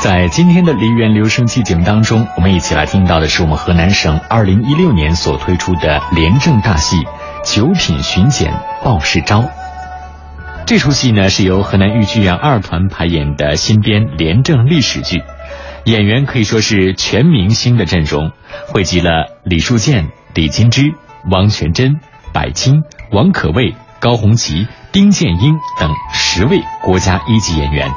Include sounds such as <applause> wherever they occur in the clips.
在今天的梨园留声机节目当中，我们一起来听到的是我们河南省二零一六年所推出的廉政大戏《九品巡检鲍世昭》。这出戏呢是由河南豫剧院二团排演的新编廉政历史剧，演员可以说是全明星的阵容，汇集了李树建、李金枝、汪全真、柏青、王可畏、高红旗、丁建英等十位国家一级演员。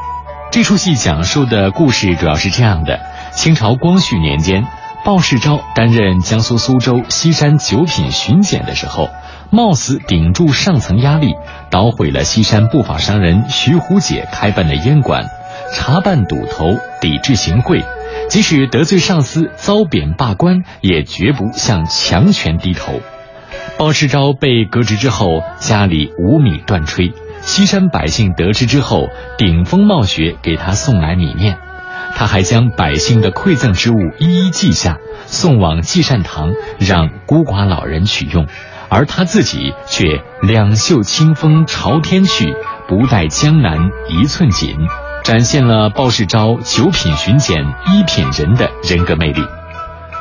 这出戏讲述的故事主要是这样的：清朝光绪年间，鲍世昭担任江苏苏州西山九品巡检的时候，冒死顶住上层压力，捣毁了西山不法商人徐虎姐开办的烟馆，查办赌头，抵制行贿，即使得罪上司，遭贬罢官，也绝不向强权低头。鲍世昭被革职之后，家里无米断炊。西山百姓得知之后，顶风冒雪给他送来米面，他还将百姓的馈赠之物一一记下，送往济善堂，让孤寡老人取用，而他自己却两袖清风朝天去，不待江南一寸锦，展现了鲍世昭九品巡检一品人的人格魅力。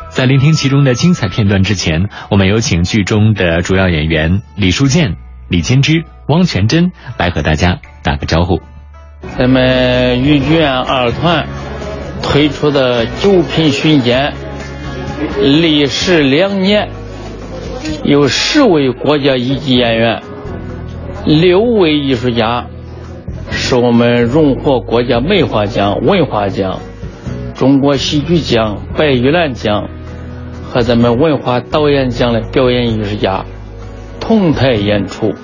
在聆听其中的精彩片段之前，我们有请剧中的主要演员李书建、李金枝。汪全真来和大家打个招呼。咱们豫剧院二团推出的九品巡检，历时两年，有十位国家一级演员，六位艺术家，是我们荣获国家梅花奖、文化奖、中国戏剧奖、白玉兰奖和咱们文化导演奖的表演艺术家同台演出。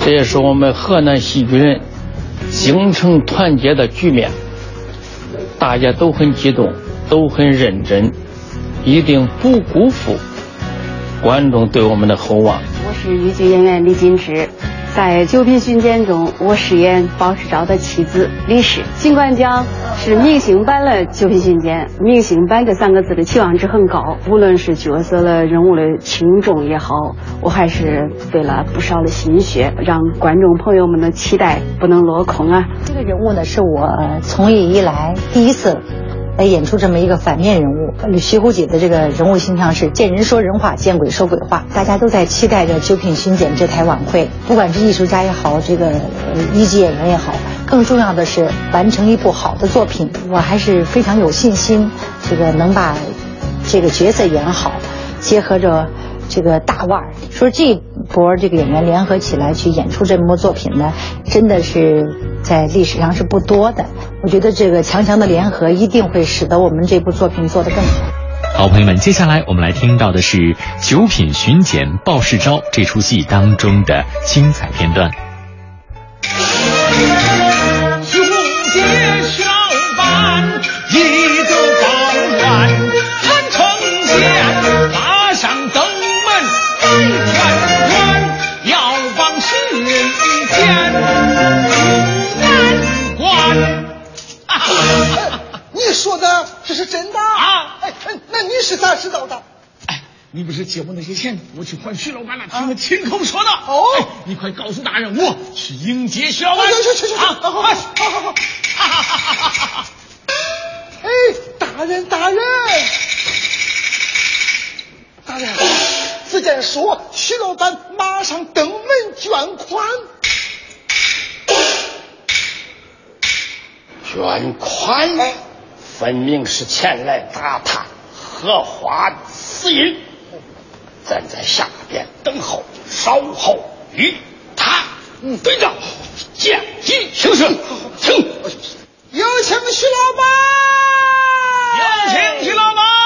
这也是我们河南戏剧人精诚团结的局面，大家都很激动，都很认真，一定不辜负观众对我们的厚望。我是豫剧演员李金池。在九品巡检中，我饰演包世昭的妻子李氏。尽管讲是明星版的九品巡检，明星版这三个字的期望值很高，无论是角色的人物的轻重也好，我还是费了不少的心血，让观众朋友们的期待不能落空啊。这个人物呢，是我从艺以来第一次。来演出这么一个反面人物，徐虎姐的这个人物形象是见人说人话，见鬼说鬼话。大家都在期待着九品巡检这台晚会，不管是艺术家也好，这个一级演员也好，更重要的是完成一部好的作品。我还是非常有信心，这个能把这个角色演好，结合着。这个大腕儿说，这波这个演员联合起来去演出这部作品呢，真的是在历史上是不多的。我觉得这个强强的联合一定会使得我们这部作品做得更好。好，朋友们，接下来我们来听到的是《九品巡检鲍世昭》这出戏当中的精彩片段。<laughs> 是真的啊！哎，那你是咋知道的？哎，你不是借我那些钱，我去还徐老板了，听他亲口说的。哦，你快告诉大人，我去迎接徐老板。去去去去！好，好，好，好，好。<laughs> 哎，大人，大人，大人，只见说徐老板马上登门捐款。捐款？分明是前来打探荷花死因，咱在下边等候，稍后与他对账，见机行事。请有请徐老板，有请徐老板。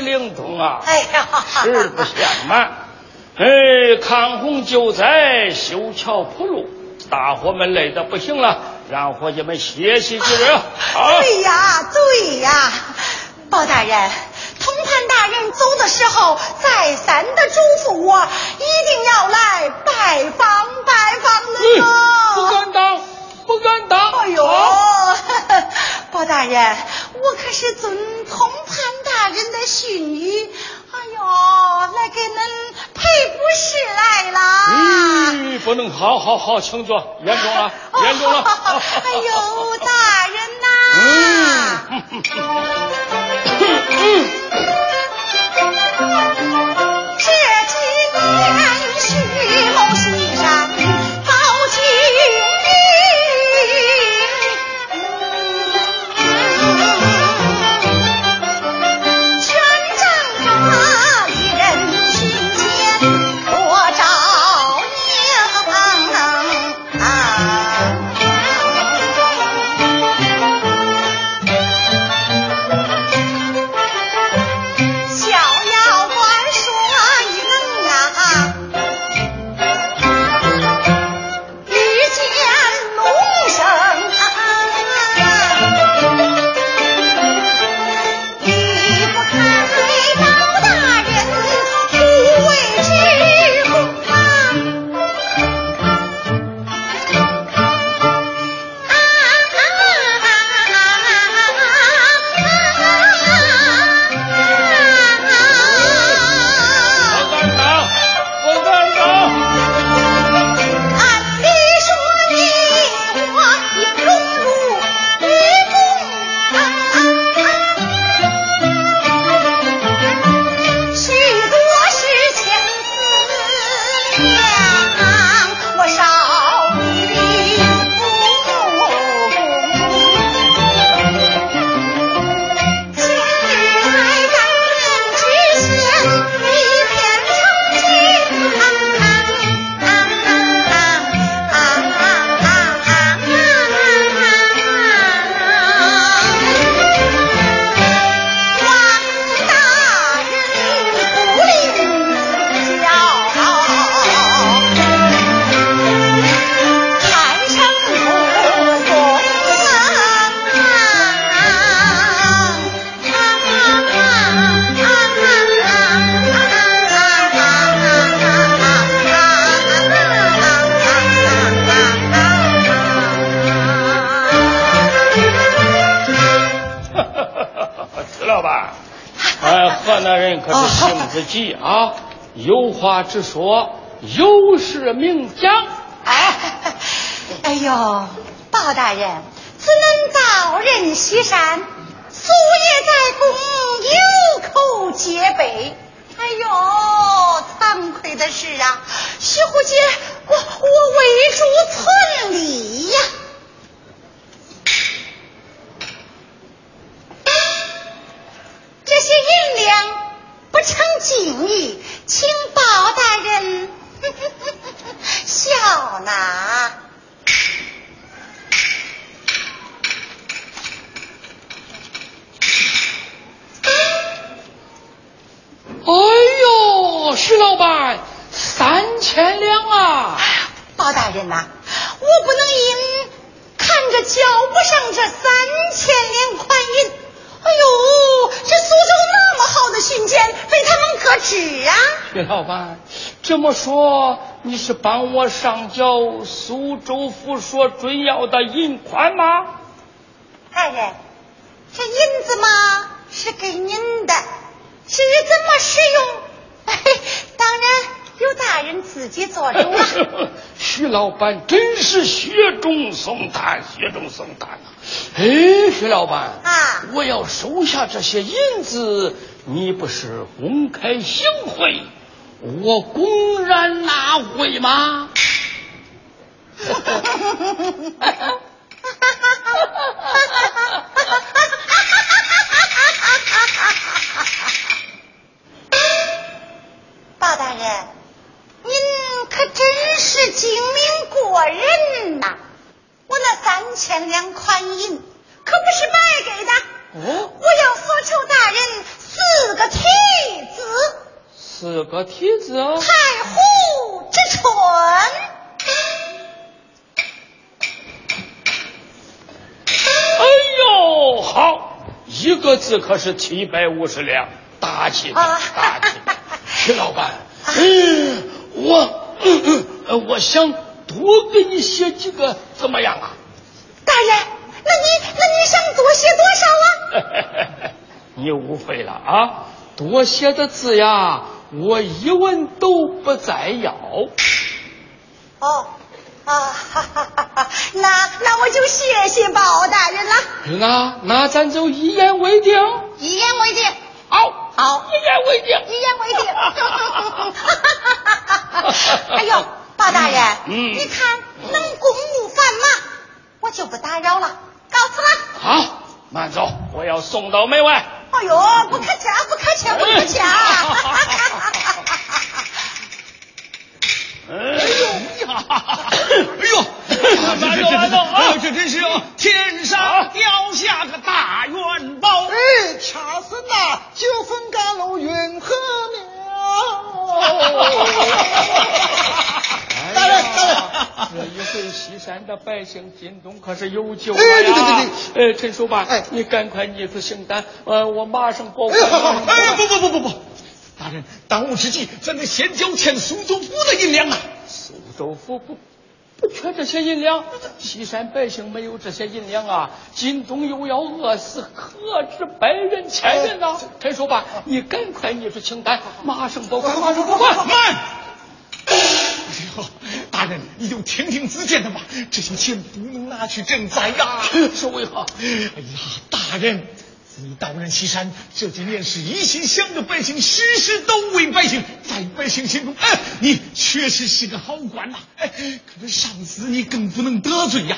灵通啊！哎呀，实不相瞒，<laughs> 哎，抗洪救灾，修桥铺路，大伙们累得不行了。让伙计们歇息几日。<laughs> 对呀，对呀，包大人，通判大人走的时候，再三的嘱咐我，一定要来拜访拜访了。不敢当，不敢当。哎呦，包 <laughs> 大人，我可是遵通潘大人的训谕。哎呦，来给恁赔不是来了。嗯，不能，好好好，请坐，严重了，<laughs> 严重了。<laughs> 哎呦，大人呐！这几年徐某急啊！有话直说，有事明讲。哎哎呦，包大人，只能道人西山，素夜在宫，有口皆碑。哎呦，惭愧的是啊，徐虎姐，我我为主村里徐老板，三千两啊！包大人呐，我不能因看着交不上这三千两款银。哎呦，这苏州那么好的信件被他们搁置啊！薛老板，这么说你是帮我上交苏州府所准要的银款吗？大人，这银子嘛是给您的，至于怎么使用，当然有大人自己做主啊。<laughs> 徐老板真是雪中送炭，雪中送炭啊！哎，徐老板啊，我要收下这些银子，你不是公开行贿，我公然纳贿吗？哈哈哈哈哈哈！包可真是精明过人呐。我那三千两款银可不是白给的哦。我要索求大人四个蹄子四个蹄子啊太湖之春哎呦好一个字可是七百五十两大气啊大气 <laughs> 徐老板嗯我嗯嗯，我想多给你写几个，怎么样啊？大人，那你那你想多写多少啊？<laughs> 你误会了啊！多写的字呀，我一文都不再要。哦。啊，哈哈哈哈那那我就谢谢包大人了。那那咱就一言为定。一言为定。好，好，一言为定。一言为定。哈哈哈哈哎呦，包大人，嗯，你看能公务繁忙，我就不打扰了，告辞了。好，慢走，我要送到门外。哎呦，不客气，不客气，不客气啊。<laughs> 哎呦呀！哎呦，慢走慢走啊！这真是天上掉下个大元宝！哎，恰似那九分甘露云和庙。大人，大人，这一回西山的百姓进东可是有救了呀！对对对，呃，陈叔吧，哎，你赶快拟出行单，呃，我马上报官。哎，不不不不不。大人，当务之急，咱得先交钱苏州府的银两啊！苏州府不不缺这些银两，西山百姓没有这些银两啊，京东又要饿死，何止百人千人呐！陈叔吧，你赶快拟出清单，马上报官，马上报官。慢！哎呦，大人，你就听听子建的吧，这些钱不能拿去赈灾呀！<laughs> 是为何？哎呀，大人。你到任西山这几年是一心想着百姓，时时都为百姓，在百姓心中，哎，你确实是个好官呐！哎，可是上司你更不能得罪呀。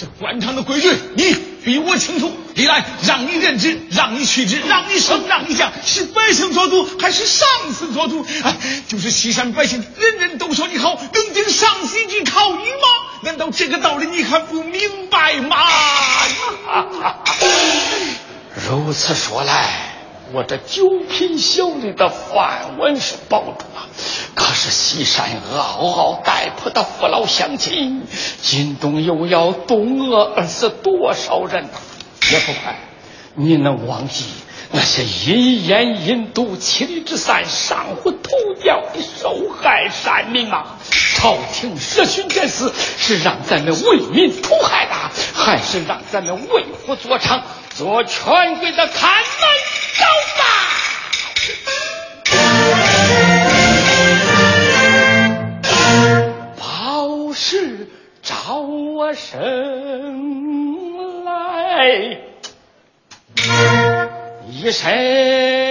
这官场的规矩，你比我清楚。历来让你任职，让你去职，让你升，让你降，是百姓做主还是上司做主？哎，就是西山百姓，人人都说你好，能经上司一句考语吗？难道这个道理你还不明白吗？<laughs> 如此说来，我这九品小吏的饭碗是保住了。可是西山嗷嗷待哺的父老乡亲，今冬又要冻饿而死多少人呐？也不快，你能忘记那些阴烟阴毒、妻离之散、上户头掉的受害山民啊？朝廷设巡检司是让咱们为民除害的，还是让咱们为虎作伥？做权贵的看门狗吧！报时招我生来一身。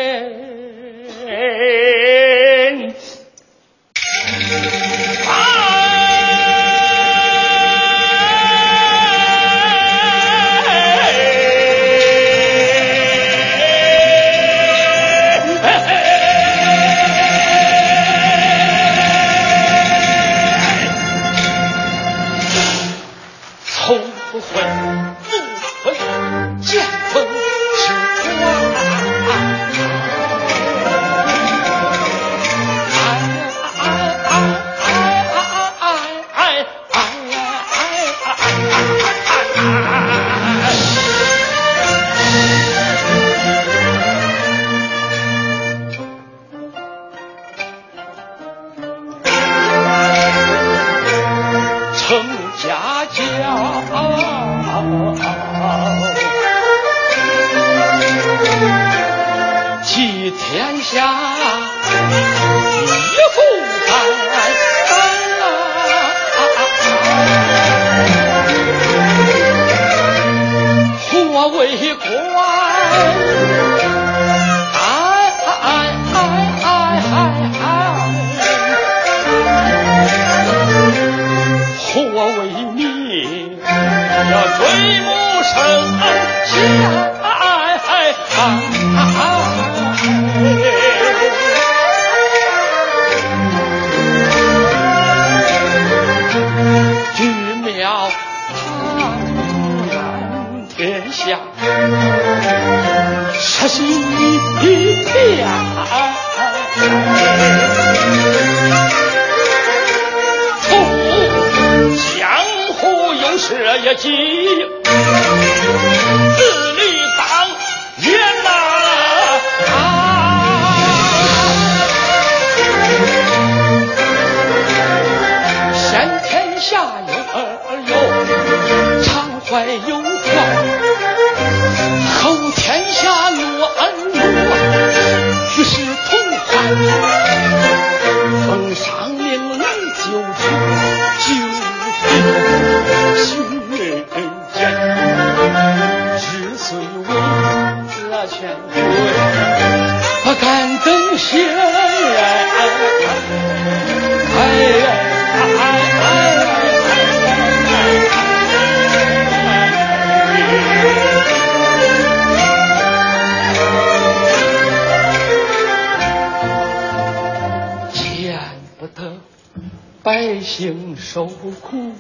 百姓受苦，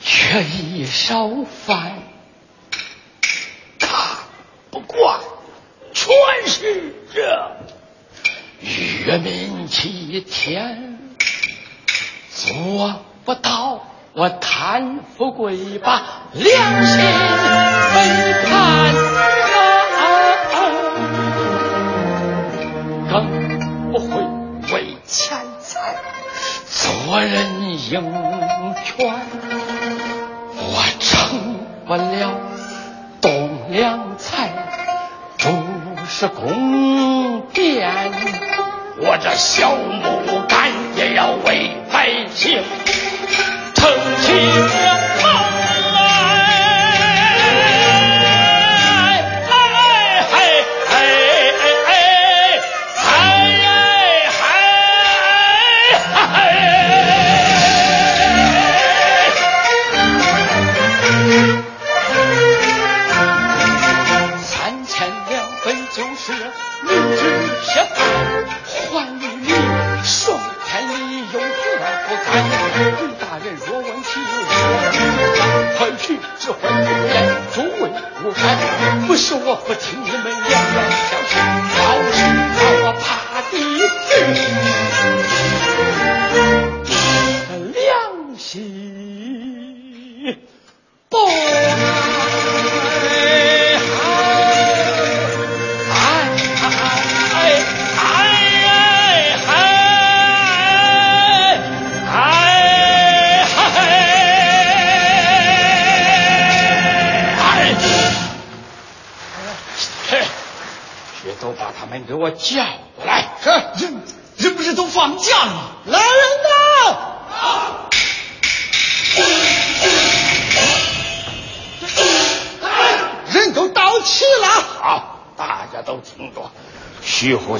却已烧饭，看不惯，全是这愚民欺天，做不到我贪富贵，把良心背我人应权，我成不了栋梁才，主是宫殿，我这小木杆也要为百姓撑起。贵大人若问起我，欢庆之欢不是我不听你们言言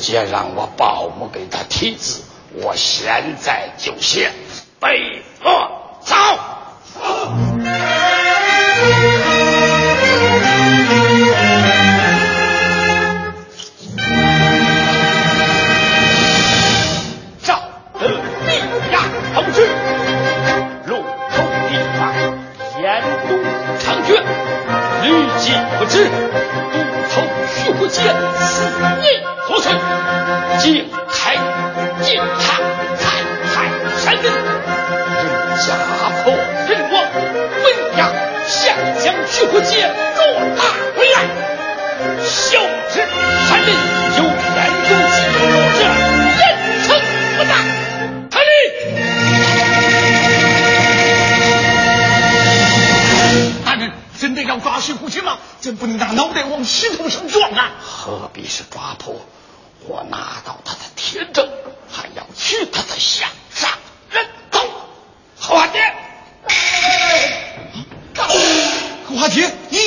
既然让我保姆给他题字，我现在就写。备徐虎杰捉拿回来，小知山人有言有计，这人成不大。他哩，大人真的要抓徐虎杰吗？真不能拿脑袋往石头上撞啊！何必是抓破？我拿到他的铁证，还要取他的项上人头。何华杰，何华杰，你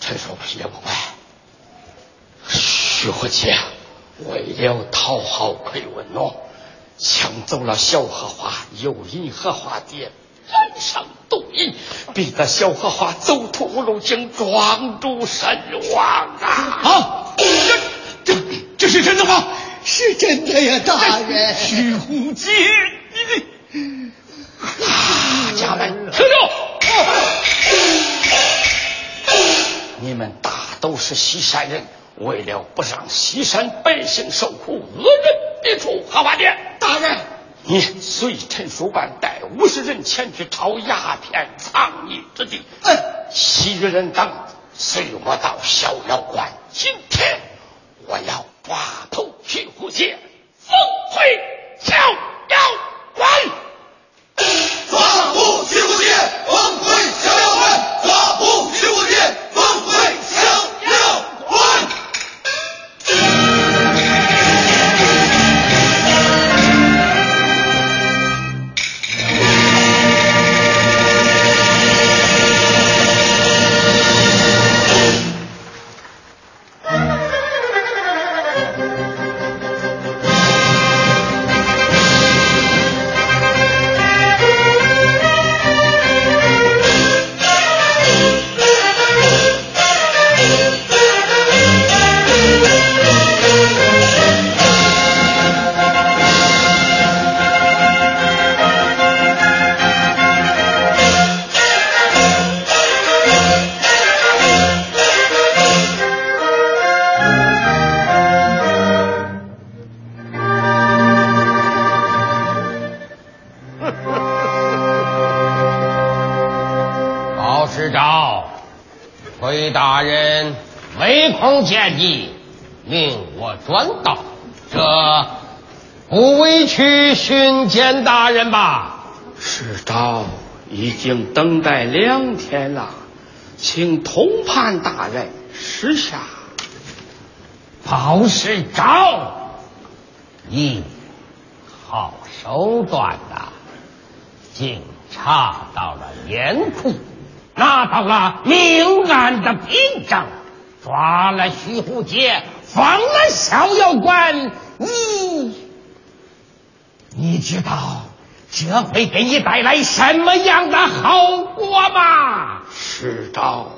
陈守也不怪。徐和杰为了讨好奎文诺，抢走了小荷花，又引荷花蝶。染上毒瘾，逼得小荷花走投无路，竟撞柱身亡啊！啊，这这这是真的吗？是真的呀，大人。徐虎杰，你大家们听着，你们大都是西山人，为了不让西山百姓受苦，恶人别出荷花殿。大人。你随陈叔办带五十人前去抄鸦片藏匿之地。嗯，其余人等随我到逍遥关。今天我要抓头去虎杰，送巡检大人吧？世昭已经等待两天了，请通判大人示下。包世昭，你好手段呐！竟查到了严库，拿到了命案的凭证，抓了徐虎杰，放了逍遥关。你，知道这会给你带来什么样的后果吗？世道，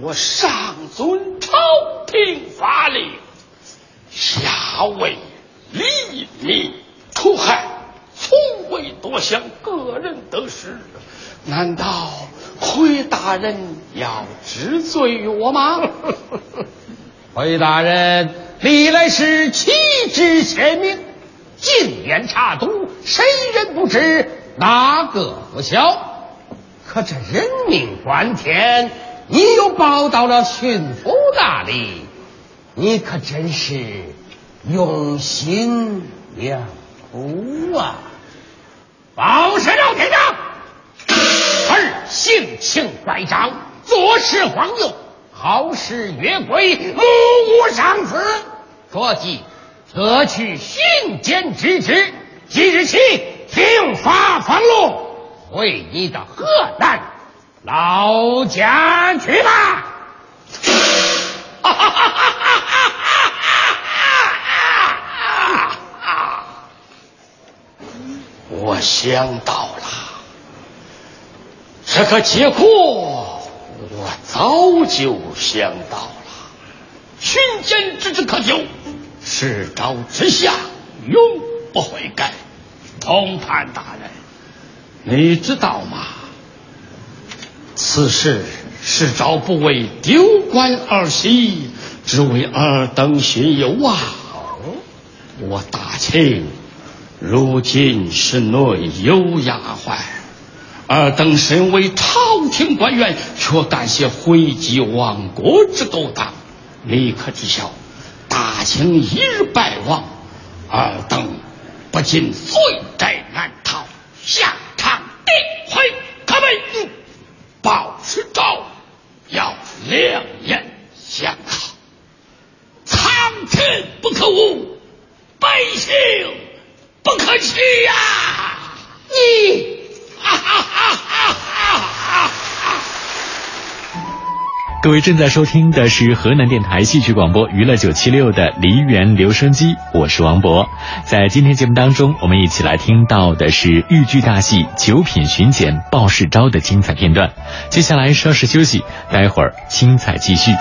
我上遵朝廷法令，下为黎民除害。从未多想个人得失，难道回大人要治罪于我吗？<laughs> 回大人历来是旗帜鲜明，禁言查毒，谁人不知，哪个不晓？可这人命关天，你又报到了巡抚那里，你可真是用心良苦啊！报是老天长，儿性情乖张，做事荒谬，好事越轨，目无上司。着即特去巡检之职，即日起听发俸禄，回你的河南老家去吧。哈哈哈哈哈哈！我想到了，这个结果我早就想到了。巡检之职可就，世昭之下永不悔改。通判大人，你知道吗？此事世昭不为丢官儿媳，只为尔等寻忧啊！我大清。如今是内有丫鬟，尔等身为朝廷官员，却干些毁及亡国之勾当，你可知晓？请一日败亡，尔等不尽罪该难逃，下场定会可悲。报是诏，要两言相抗，苍天不可误，百姓。不可取呀！你，哈哈哈哈哈哈！各位正在收听的是河南电台戏曲广播娱乐九七六的梨园留声机，我是王博。在今天节目当中，我们一起来听到的是豫剧大戏《九品巡检鲍世昭》的精彩片段。接下来稍事休息，待会儿精彩继续。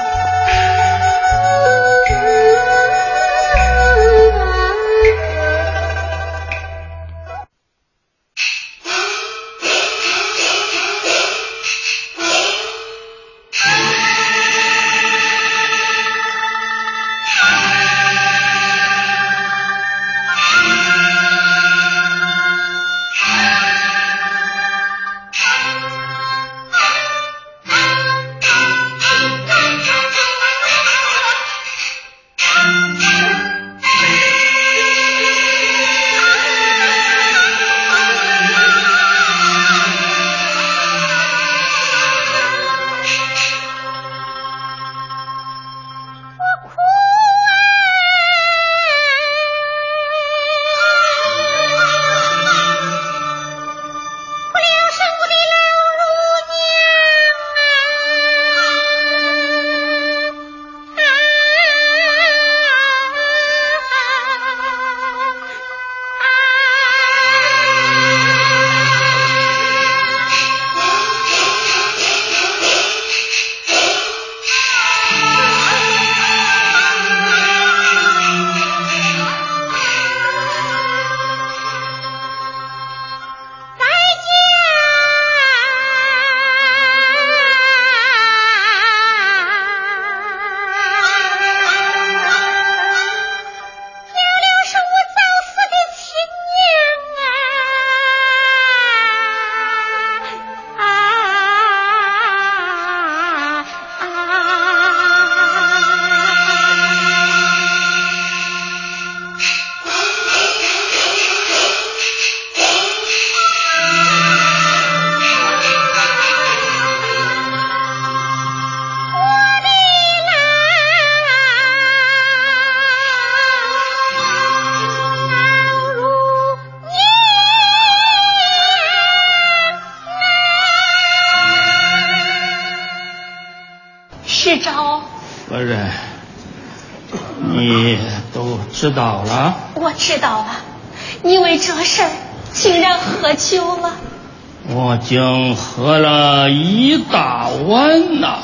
我竟喝了一大碗呐，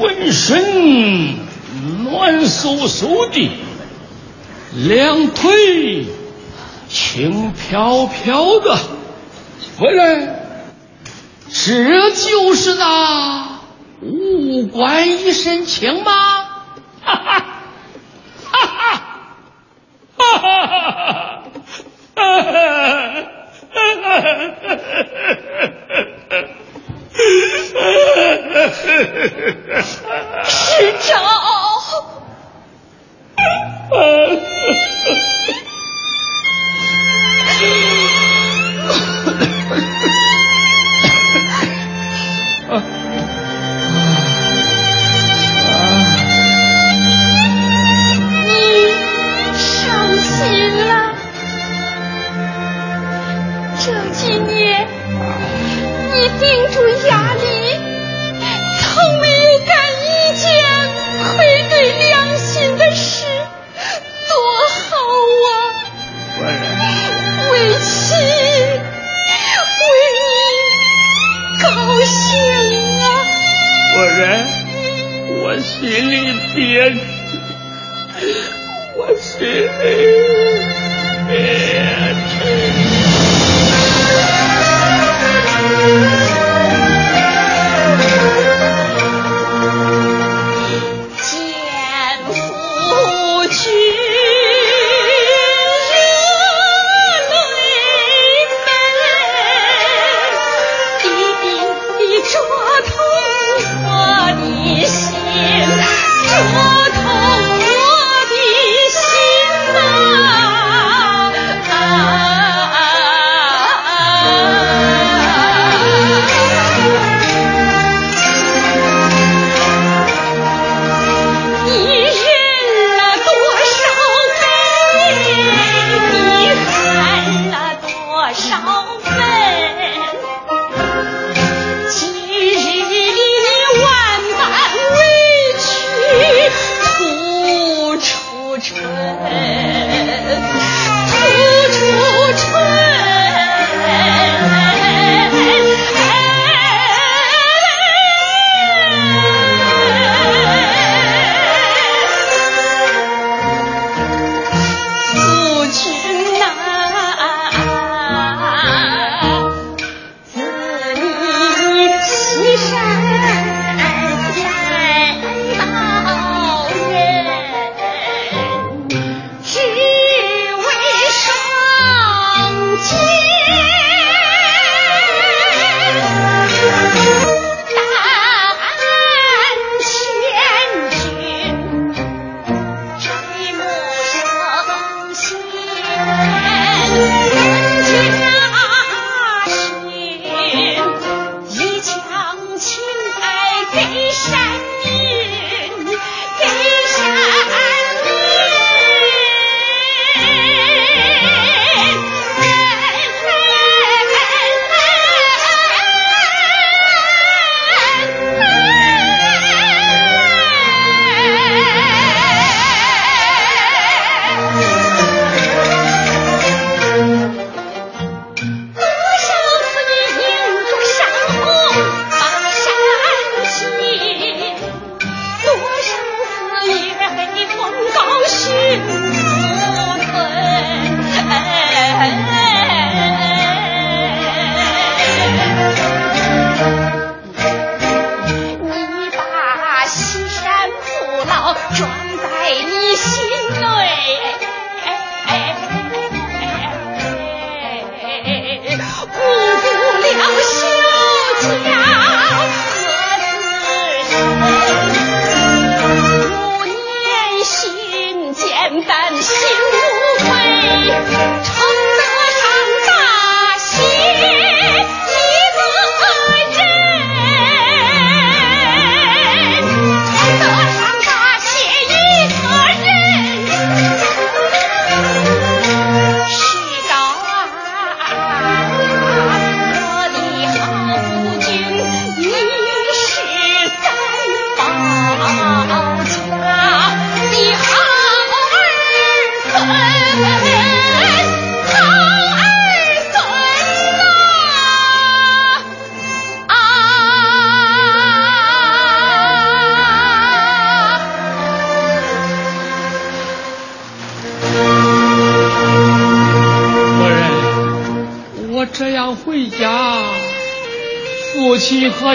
浑身暖飕飕的，两腿轻飘飘的。回来，这就是那五官一身轻吗？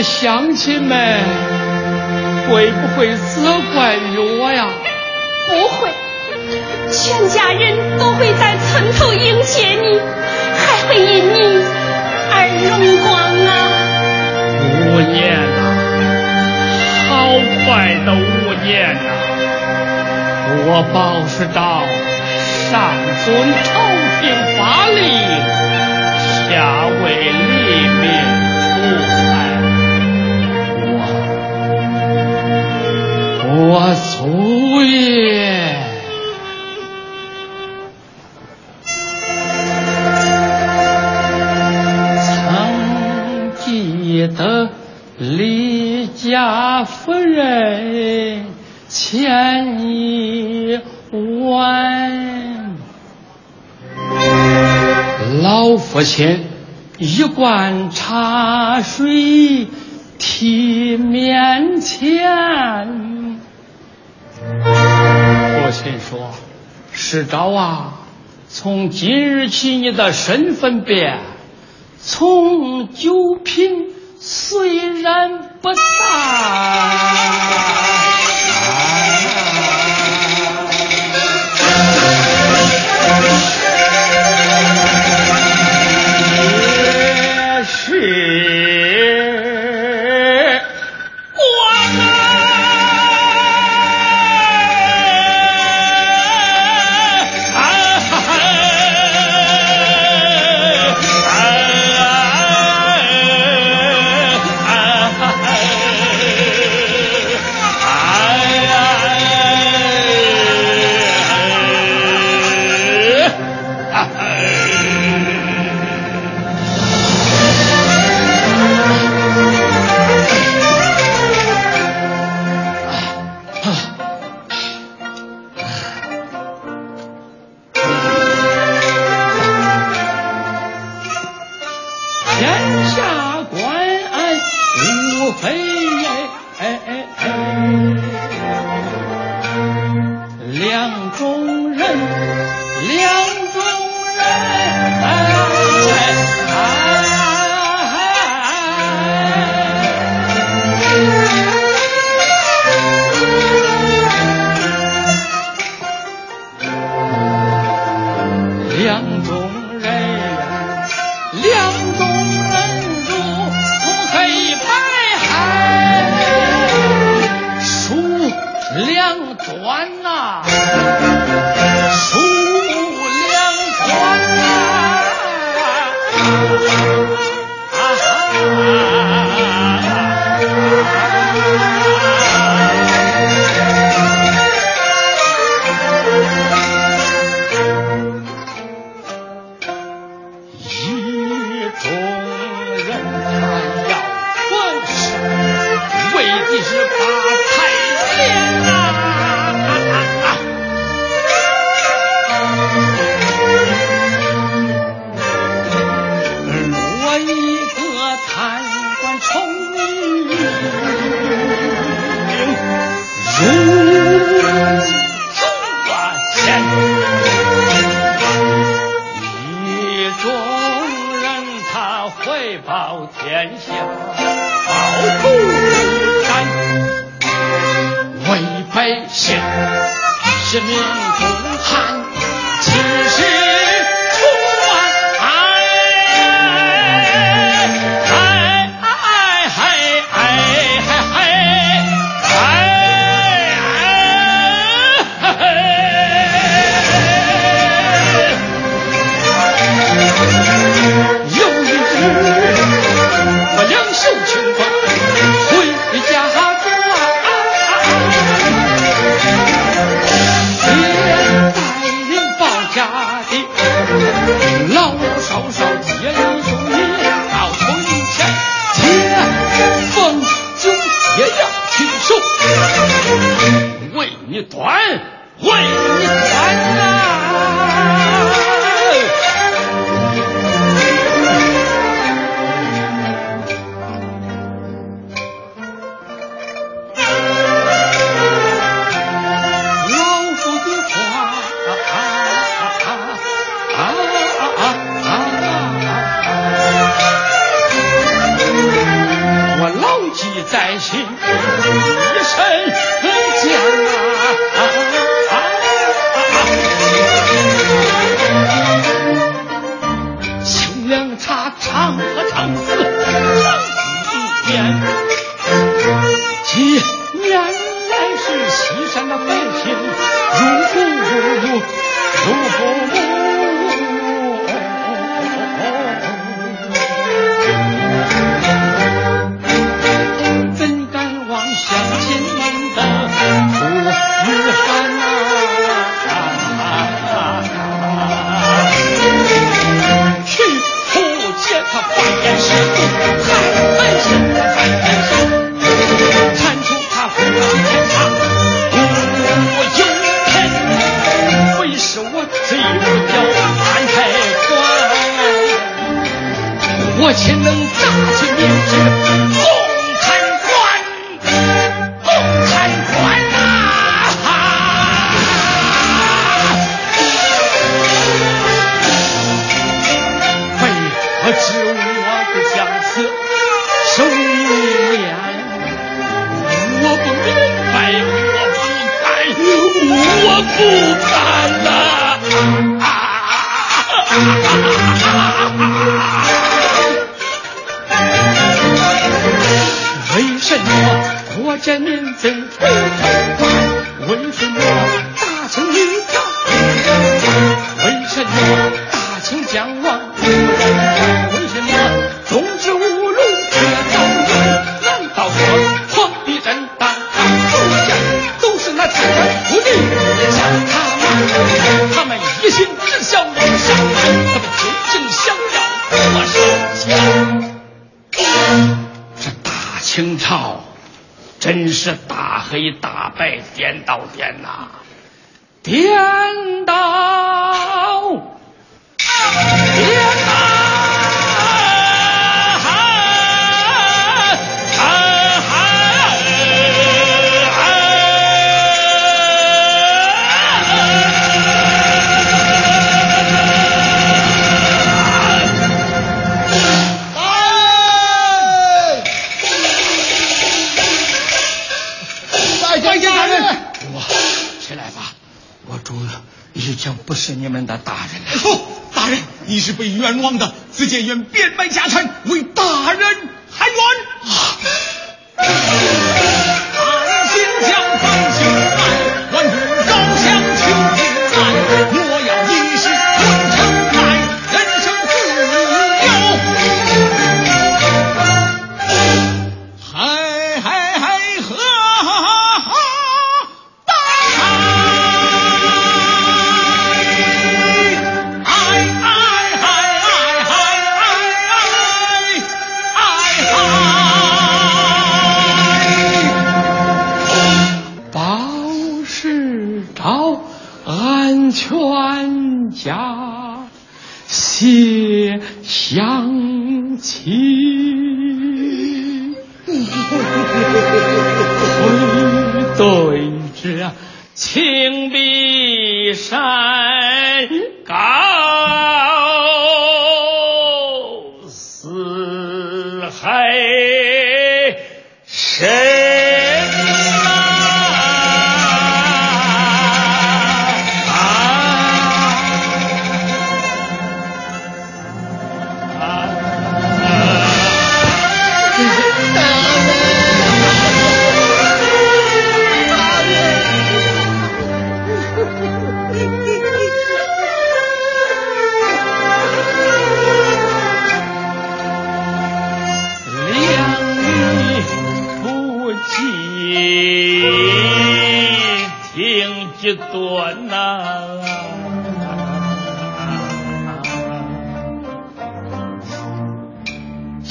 乡亲们会不会责怪于我呀？不会，全家人都会在村头迎接你，还会因你而荣光啊！五年呐，好快的五年呐！我包世道上尊朝廷法令，下为黎民我祖爷。曾记得李家夫人千一万，老父亲一罐茶水提面前。父亲说：“世昭啊，从今日起你的身份变，从九品虽然不大，啊 Eh, eh. 为保天下，报国战，为百姓，是民族汉，大清一朝？为什么大清将亡？为什么忠直无路却遭殃？难道说皇帝真当主将都是那奸臣不义将他们？他们一心只想谋杀，他们究竟想要多少钱？这大清朝。真是大黑大被颠倒颠呐，颠倒，不是你们的大人哦。大人，你是被冤枉的。自建愿变卖家产，为大人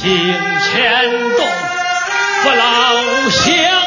并牵动父老乡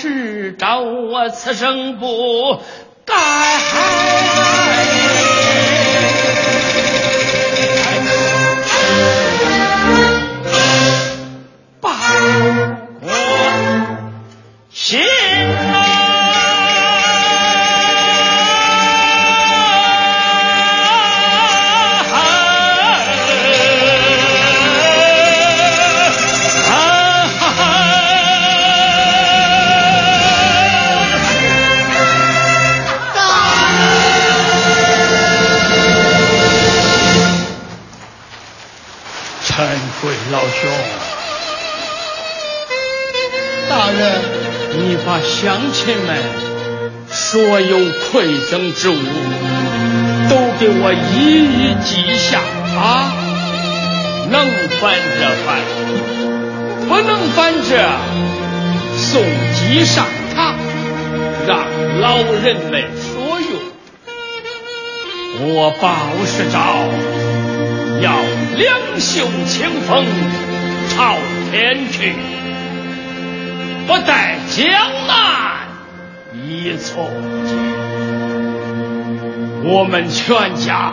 是找我此生不该。恩贵老兄，大人，你把乡亲们，所有馈赠之物都给我一一记下啊！能翻这翻，不能翻这送祭上堂，让老人们所用。我鲍世昭要两袖清风朝天去。不在江南一错，我们全家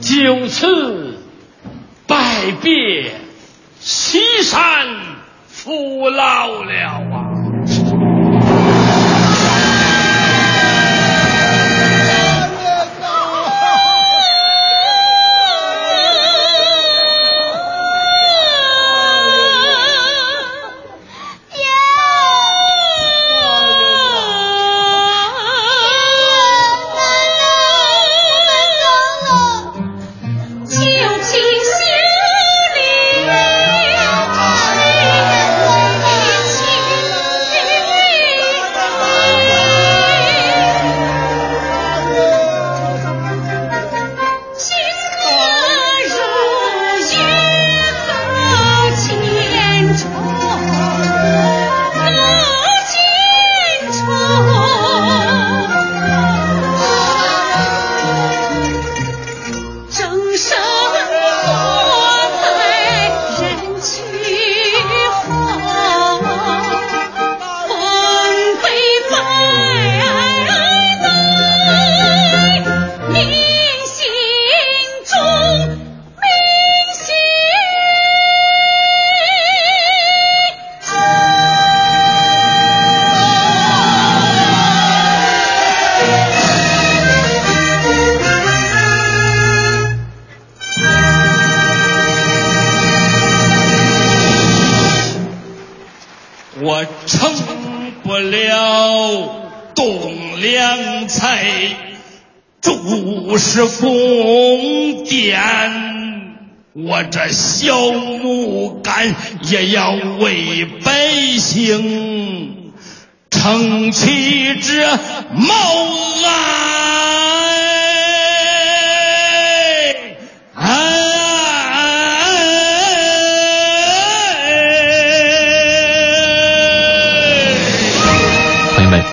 就此拜别西山父老了啊！我这小木杆也要为百姓撑起这茅来。哎。